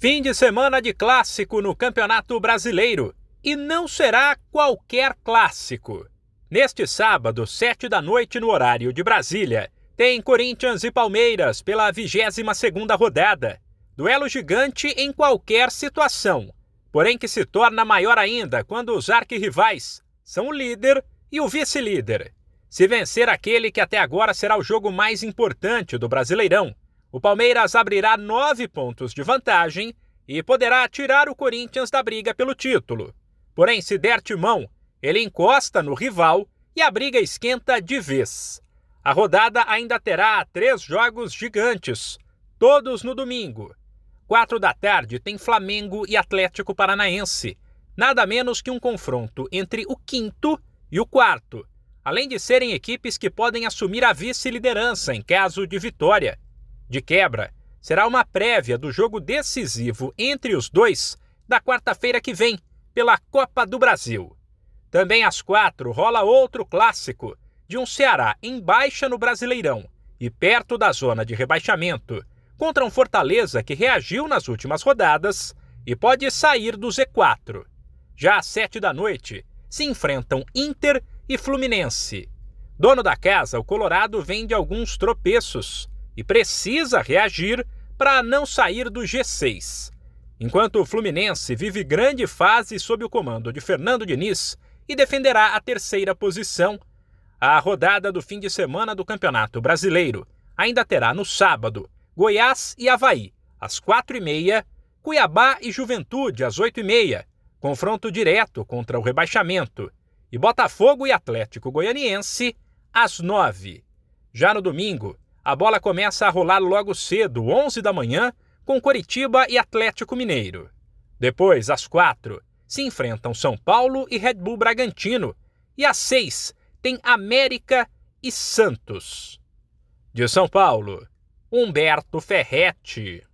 Fim de semana de clássico no Campeonato Brasileiro. E não será qualquer clássico. Neste sábado, sete da noite no horário de Brasília, tem Corinthians e Palmeiras pela 22 segunda rodada. Duelo gigante em qualquer situação, porém que se torna maior ainda quando os arquirrivais são o líder e o vice-líder. Se vencer aquele que até agora será o jogo mais importante do Brasileirão, o Palmeiras abrirá nove pontos de vantagem e poderá tirar o Corinthians da briga pelo título. Porém, se der timão, ele encosta no rival e a briga esquenta de vez. A rodada ainda terá três jogos gigantes, todos no domingo. Quatro da tarde tem Flamengo e Atlético Paranaense, nada menos que um confronto entre o quinto e o quarto, além de serem equipes que podem assumir a vice-liderança em caso de vitória. De quebra, será uma prévia do jogo decisivo entre os dois da quarta-feira que vem, pela Copa do Brasil. Também às quatro rola outro clássico de um Ceará em baixa no Brasileirão e perto da zona de rebaixamento, contra um Fortaleza que reagiu nas últimas rodadas e pode sair do Z4. Já às sete da noite se enfrentam Inter e Fluminense. Dono da casa, o Colorado vem de alguns tropeços e precisa reagir para não sair do G6. Enquanto o Fluminense vive grande fase sob o comando de Fernando Diniz e defenderá a terceira posição, a rodada do fim de semana do Campeonato Brasileiro ainda terá no sábado Goiás e Havaí, às quatro e meia, Cuiabá e Juventude, às oito e meia, confronto direto contra o rebaixamento, e Botafogo e Atlético Goianiense, às nove. Já no domingo, a bola começa a rolar logo cedo, 11 da manhã, com Coritiba e Atlético Mineiro. Depois, às quatro, se enfrentam São Paulo e Red Bull Bragantino. E às seis, tem América e Santos. De São Paulo, Humberto Ferretti.